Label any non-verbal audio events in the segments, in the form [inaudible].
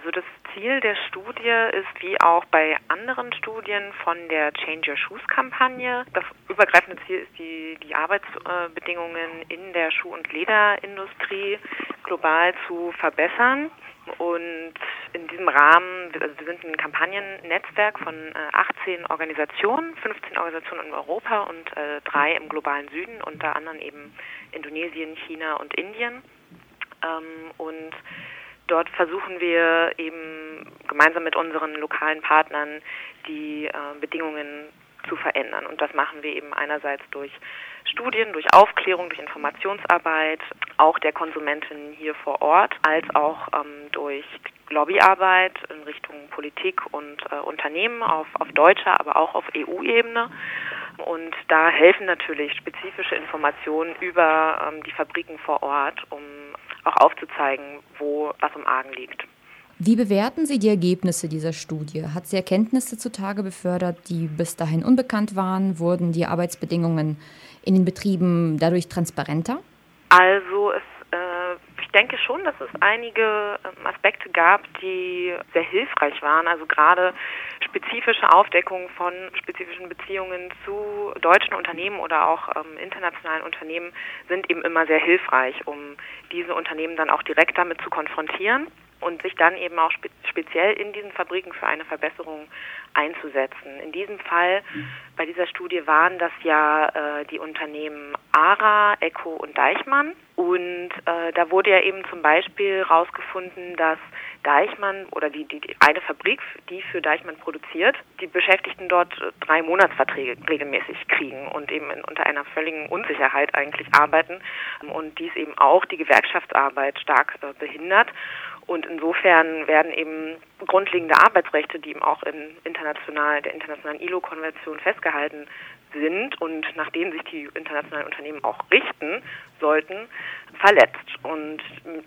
Also das Ziel der Studie ist wie auch bei anderen Studien von der Change Your Shoes Kampagne. Das übergreifende Ziel ist die, die Arbeitsbedingungen in der Schuh- und Lederindustrie global zu verbessern. Und in diesem Rahmen, also wir sind ein Kampagnennetzwerk von 18 Organisationen, 15 Organisationen in Europa und äh, drei im globalen Süden, unter anderem eben Indonesien, China und Indien. Ähm, und dort versuchen wir eben gemeinsam mit unseren lokalen Partnern die äh, Bedingungen zu verändern. Und das machen wir eben einerseits durch Studien, durch Aufklärung, durch Informationsarbeit, auch der Konsumenten hier vor Ort, als auch ähm, durch Lobbyarbeit in Richtung Politik und äh, Unternehmen auf, auf deutscher, aber auch auf EU-Ebene. Und da helfen natürlich spezifische Informationen über ähm, die Fabriken vor Ort, um auch aufzuzeigen, wo was im Argen liegt. Wie bewerten Sie die Ergebnisse dieser Studie? Hat sie Erkenntnisse zutage befördert, die bis dahin unbekannt waren? Wurden die Arbeitsbedingungen in den Betrieben dadurch transparenter? Also es ich denke schon, dass es einige ähm, Aspekte gab, die sehr hilfreich waren. Also gerade spezifische Aufdeckung von spezifischen Beziehungen zu deutschen Unternehmen oder auch ähm, internationalen Unternehmen sind eben immer sehr hilfreich, um diese Unternehmen dann auch direkt damit zu konfrontieren und sich dann eben auch spe speziell in diesen Fabriken für eine Verbesserung einzusetzen. In diesem Fall bei dieser Studie waren das ja äh, die Unternehmen ARA, Eco und Deichmann. Und äh, da wurde ja eben zum Beispiel herausgefunden, dass Deichmann oder die, die, die, eine Fabrik, die für Deichmann produziert, die Beschäftigten dort drei Monatsverträge regelmäßig kriegen und eben in, unter einer völligen Unsicherheit eigentlich arbeiten und dies eben auch die Gewerkschaftsarbeit stark äh, behindert. Und insofern werden eben grundlegende Arbeitsrechte, die eben auch in international, der internationalen ILO-Konvention festgehalten sind und nach denen sich die internationalen Unternehmen auch richten sollten, verletzt. Und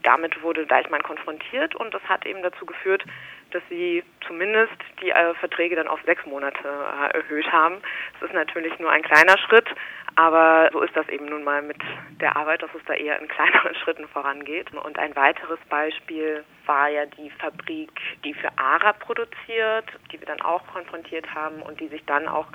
damit wurde Deichmann konfrontiert und das hat eben dazu geführt, dass sie zumindest die äh, Verträge dann auf sechs Monate äh, erhöht haben. Das ist natürlich nur ein kleiner Schritt, aber so ist das eben nun mal mit der Arbeit, dass es da eher in [laughs] kleineren Schritten vorangeht. Und ein weiteres Beispiel war ja die Fabrik, die für ARA produziert, die wir dann auch konfrontiert haben und die sich dann auch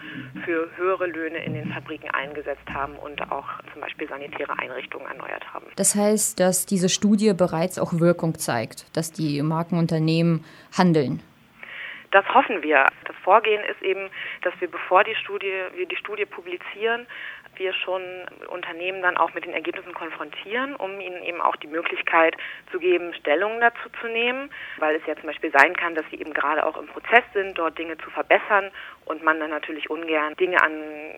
für höhere Löhne in den Fabriken eingesetzt haben und auch zum Beispiel sanitäre Einrichtungen erneuert haben. Das heißt, dass diese Studie bereits auch Wirkung zeigt, dass die Markenunternehmen handeln. Das hoffen wir. Das Vorgehen ist eben, dass wir, bevor die Studie, wir die Studie publizieren, wir schon Unternehmen dann auch mit den Ergebnissen konfrontieren, um ihnen eben auch die Möglichkeit zu geben, Stellungen dazu zu nehmen, weil es ja zum Beispiel sein kann, dass sie eben gerade auch im Prozess sind, dort Dinge zu verbessern und man dann natürlich ungern Dinge an,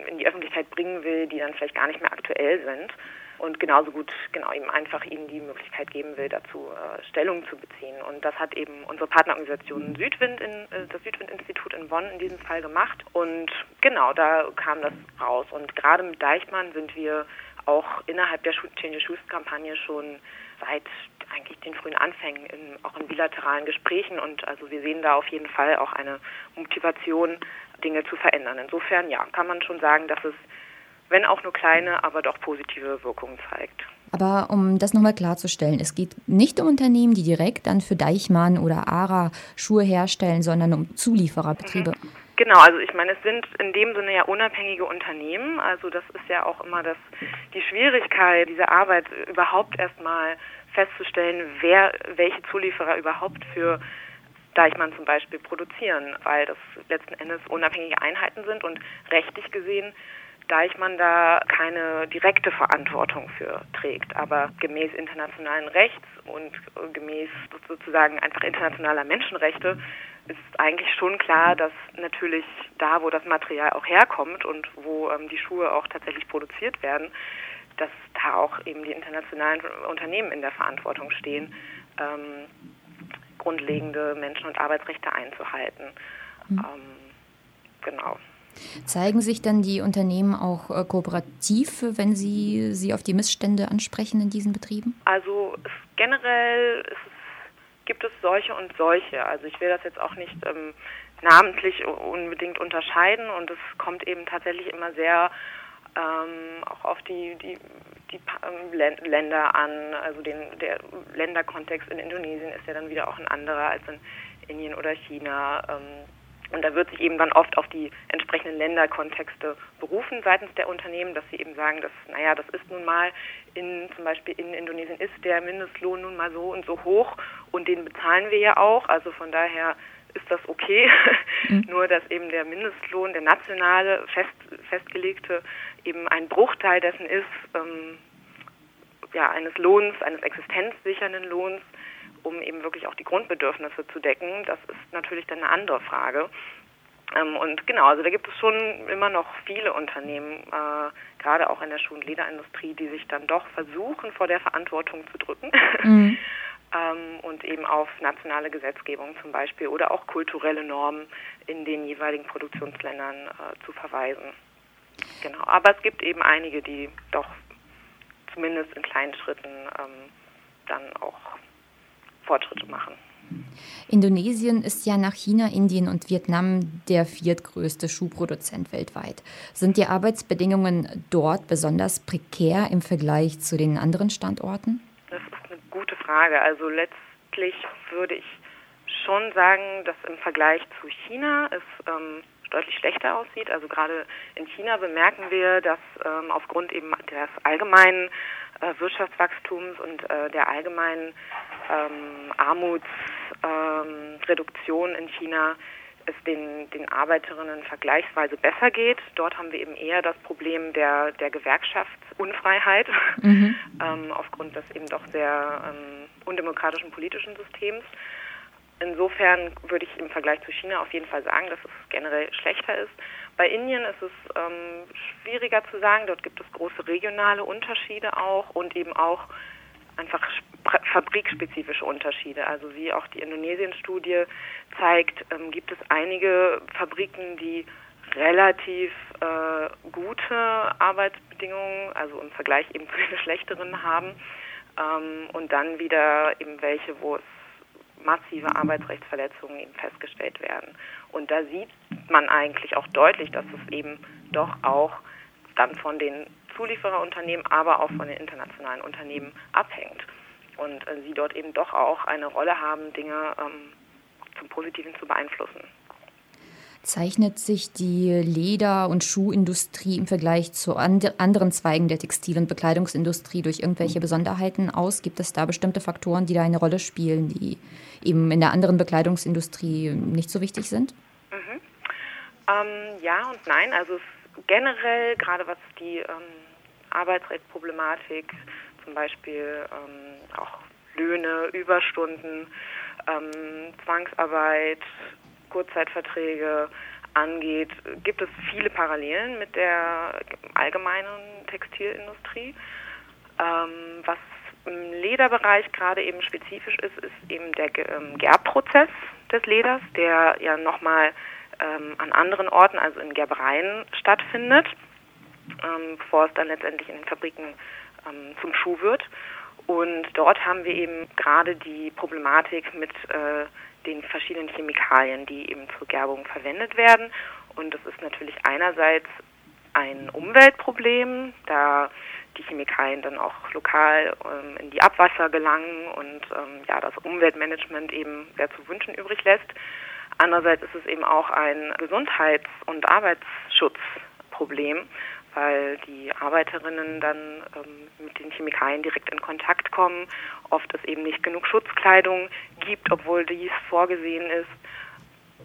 in die Öffentlichkeit bringen will, die dann vielleicht gar nicht mehr aktuell sind und genauso gut genau eben einfach ihnen die Möglichkeit geben will, dazu äh, Stellung zu beziehen. Und das hat eben unsere Partnerorganisation Südwind, in, äh, das Südwind-Institut in Bonn in diesem Fall gemacht. Und genau, da kam das raus. Und gerade mit Deichmann sind wir auch innerhalb der Change Your Shoes-Kampagne schon seit eigentlich den frühen Anfängen, in, auch in bilateralen Gesprächen. Und also wir sehen da auf jeden Fall auch eine Motivation, Dinge zu verändern. Insofern, ja, kann man schon sagen, dass es wenn auch nur kleine, aber doch positive Wirkungen zeigt. Aber um das nochmal klarzustellen, es geht nicht um Unternehmen, die direkt dann für Deichmann oder ARA Schuhe herstellen, sondern um Zuliefererbetriebe. Mhm. Genau, also ich meine, es sind in dem Sinne ja unabhängige Unternehmen. Also das ist ja auch immer das, die Schwierigkeit dieser Arbeit überhaupt erstmal festzustellen, wer, welche Zulieferer überhaupt für Deichmann zum Beispiel produzieren, weil das letzten Endes unabhängige Einheiten sind und rechtlich gesehen Deichmann da keine direkte Verantwortung für trägt. Aber gemäß internationalen Rechts und gemäß sozusagen einfach internationaler Menschenrechte ist eigentlich schon klar, dass natürlich da, wo das Material auch herkommt und wo ähm, die Schuhe auch tatsächlich produziert werden, dass da auch eben die internationalen Unternehmen in der Verantwortung stehen, ähm, grundlegende Menschen- und Arbeitsrechte einzuhalten. Mhm. Ähm, genau. Zeigen sich dann die Unternehmen auch äh, kooperativ, wenn sie sie auf die Missstände ansprechen in diesen Betrieben? Also es, generell es, gibt es solche und solche. Also ich will das jetzt auch nicht ähm, namentlich unbedingt unterscheiden und es kommt eben tatsächlich immer sehr ähm, auch auf die, die, die ähm, Länder an. Also den, der Länderkontext in Indonesien ist ja dann wieder auch ein anderer als in Indien oder China. Ähm, und da wird sich eben dann oft auf die entsprechenden Länderkontexte berufen seitens der Unternehmen, dass sie eben sagen, dass, naja, das ist nun mal in, zum Beispiel in Indonesien ist der Mindestlohn nun mal so und so hoch und den bezahlen wir ja auch. Also von daher ist das okay. Mhm. [laughs] Nur, dass eben der Mindestlohn, der nationale, fest, festgelegte, eben ein Bruchteil dessen ist, ähm, ja, eines Lohns, eines existenzsichernden Lohns, um eben wirklich auch die Grundbedürfnisse zu decken. Das ist natürlich dann eine andere Frage. Ähm, und genau, also da gibt es schon immer noch viele Unternehmen, äh, gerade auch in der Schuh- und Lederindustrie, die sich dann doch versuchen, vor der Verantwortung zu drücken. Mhm. [laughs] ähm, und eben auf nationale Gesetzgebung zum Beispiel oder auch kulturelle Normen in den jeweiligen Produktionsländern äh, zu verweisen. Genau, aber es gibt eben einige, die doch zumindest in kleinen Schritten ähm, dann auch Fortschritte machen. Indonesien ist ja nach China, Indien und Vietnam der viertgrößte Schuhproduzent weltweit. Sind die Arbeitsbedingungen dort besonders prekär im Vergleich zu den anderen Standorten? Das ist eine gute Frage. Also letztlich würde ich schon sagen, dass im Vergleich zu China es ähm, deutlich schlechter aussieht. Also gerade in China bemerken wir, dass ähm, aufgrund eben des allgemeinen Wirtschaftswachstums und äh, der allgemeinen ähm, Armutsreduktion ähm, in China es den, den Arbeiterinnen vergleichsweise besser geht. Dort haben wir eben eher das Problem der, der Gewerkschaftsunfreiheit mhm. [laughs] ähm, aufgrund des eben doch sehr ähm, undemokratischen politischen Systems. Insofern würde ich im Vergleich zu China auf jeden Fall sagen, dass es generell schlechter ist. Bei Indien ist es ähm, schwieriger zu sagen. Dort gibt es große regionale Unterschiede auch und eben auch einfach fabrikspezifische Unterschiede. Also wie auch die Indonesien-Studie zeigt, ähm, gibt es einige Fabriken, die relativ äh, gute Arbeitsbedingungen, also im Vergleich eben zu den [laughs] schlechteren haben. Ähm, und dann wieder eben welche, wo es massive Arbeitsrechtsverletzungen eben festgestellt werden. Und da sieht man eigentlich auch deutlich, dass es eben doch auch dann von den Zuliefererunternehmen, aber auch von den internationalen Unternehmen abhängt. Und äh, sie dort eben doch auch eine Rolle haben, Dinge ähm, zum Positiven zu beeinflussen. Zeichnet sich die Leder- und Schuhindustrie im Vergleich zu and anderen Zweigen der Textil- und Bekleidungsindustrie durch irgendwelche Besonderheiten aus? Gibt es da bestimmte Faktoren, die da eine Rolle spielen, die eben in der anderen Bekleidungsindustrie nicht so wichtig sind? Mhm. Ähm, ja und nein. Also generell, gerade was die ähm, Arbeitsrechtsproblematik, zum Beispiel ähm, auch Löhne, Überstunden, ähm, Zwangsarbeit, Kurzzeitverträge angeht, gibt es viele Parallelen mit der allgemeinen Textilindustrie. Ähm, was im Lederbereich gerade eben spezifisch ist, ist eben der ähm, Gerbprozess des Leders, der ja nochmal ähm, an anderen Orten, also in Gerbereien, stattfindet, ähm, bevor es dann letztendlich in den Fabriken ähm, zum Schuh wird. Und dort haben wir eben gerade die Problematik mit äh, den verschiedenen Chemikalien, die eben zur Gerbung verwendet werden. Und das ist natürlich einerseits ein Umweltproblem, da die Chemikalien dann auch lokal ähm, in die Abwasser gelangen und ähm, ja das Umweltmanagement eben sehr zu wünschen übrig lässt. Andererseits ist es eben auch ein Gesundheits- und Arbeitsschutzproblem, weil die Arbeiterinnen dann ähm, mit den Chemikalien direkt in Kontakt kommen, oft es eben nicht genug Schutzkleidung gibt, obwohl dies vorgesehen ist.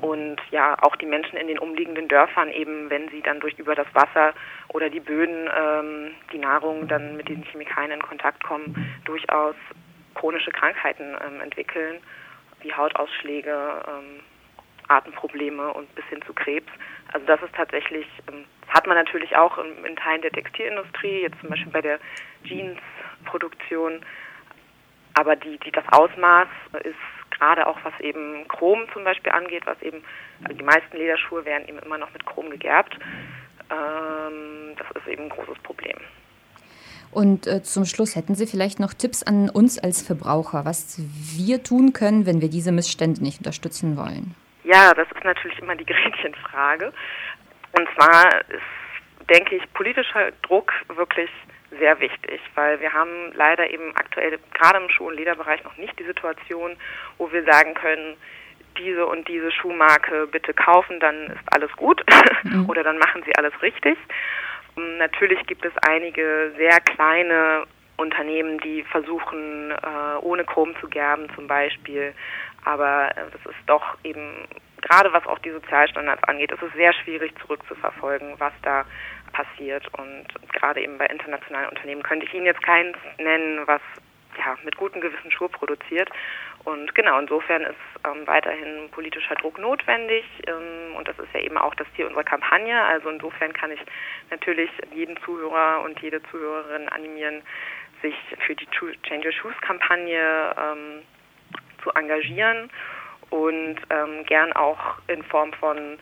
Und ja, auch die Menschen in den umliegenden Dörfern eben, wenn sie dann durch über das Wasser oder die Böden ähm, die Nahrung dann mit den Chemikalien in Kontakt kommen, durchaus chronische Krankheiten ähm, entwickeln, wie Hautausschläge, ähm, Atemprobleme und bis hin zu Krebs. Also das ist tatsächlich, ähm, hat man natürlich auch in, Teilen der Textilindustrie, jetzt zum Beispiel bei der Jeansproduktion. Aber die, die, das Ausmaß ist gerade auch, was eben Chrom zum Beispiel angeht, was eben, also die meisten Lederschuhe werden eben immer noch mit Chrom gegerbt. Ähm, das ist eben ein großes Problem. Und äh, zum Schluss hätten Sie vielleicht noch Tipps an uns als Verbraucher, was wir tun können, wenn wir diese Missstände nicht unterstützen wollen? Ja, das ist natürlich immer die [laughs] Gretchenfrage. Und zwar ist denke ich, politischer Druck wirklich sehr wichtig, weil wir haben leider eben aktuell gerade im Schuh- und Lederbereich noch nicht die Situation, wo wir sagen können, diese und diese Schuhmarke bitte kaufen, dann ist alles gut [laughs] mhm. oder dann machen sie alles richtig. Natürlich gibt es einige sehr kleine Unternehmen, die versuchen, äh, ohne Chrom zu gerben zum Beispiel. Aber äh, das ist doch eben, gerade was auch die Sozialstandards angeht, ist es sehr schwierig zurückzuverfolgen, was da passiert. Und gerade eben bei internationalen Unternehmen könnte ich Ihnen jetzt keins nennen, was ja, mit gutem Gewissen Schuhe produziert. Und genau, insofern ist ähm, weiterhin politischer Druck notwendig. Ähm, und das ist ja eben auch das Ziel unserer Kampagne. Also insofern kann ich natürlich jeden Zuhörer und jede Zuhörerin animieren, sich für die Change Your Shoes Kampagne ähm, zu engagieren und ähm, gern auch in Form von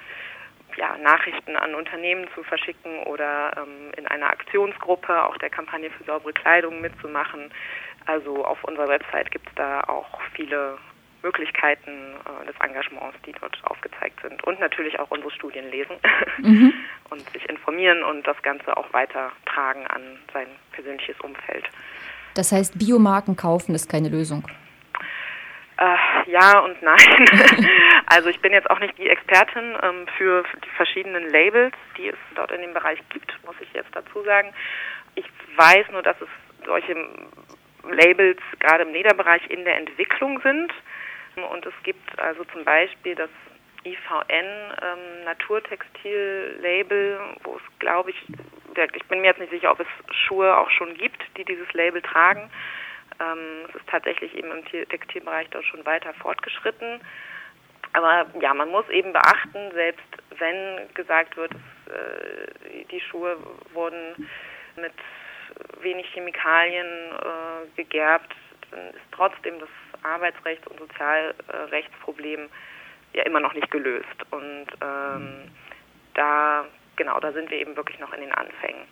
ja, Nachrichten an Unternehmen zu verschicken oder ähm, in einer Aktionsgruppe auch der Kampagne für saubere Kleidung mitzumachen. Also auf unserer Website gibt es da auch viele Möglichkeiten äh, des Engagements, die dort aufgezeigt sind. Und natürlich auch unsere Studien lesen [laughs] mhm. und sich informieren und das Ganze auch weitertragen an sein persönliches Umfeld. Das heißt, Biomarken kaufen ist keine Lösung. Äh, ja und nein. [laughs] also ich bin jetzt auch nicht die Expertin ähm, für die verschiedenen Labels, die es dort in dem Bereich gibt, muss ich jetzt dazu sagen. Ich weiß nur, dass es solche Labels gerade im Lederbereich in der Entwicklung sind. Und es gibt also zum Beispiel das IVN ähm, Naturtextil-Label, wo es, glaube ich, ich bin mir jetzt nicht sicher, ob es Schuhe auch schon gibt, die dieses Label tragen. Ähm, es ist tatsächlich eben im Textilbereich dort schon weiter fortgeschritten. Aber ja, man muss eben beachten, selbst wenn gesagt wird, äh, die Schuhe wurden mit wenig Chemikalien äh, gegerbt, dann ist trotzdem das Arbeitsrechts- und Sozialrechtsproblem ja immer noch nicht gelöst. Und ähm, da, genau, da sind wir eben wirklich noch in den Anfängen.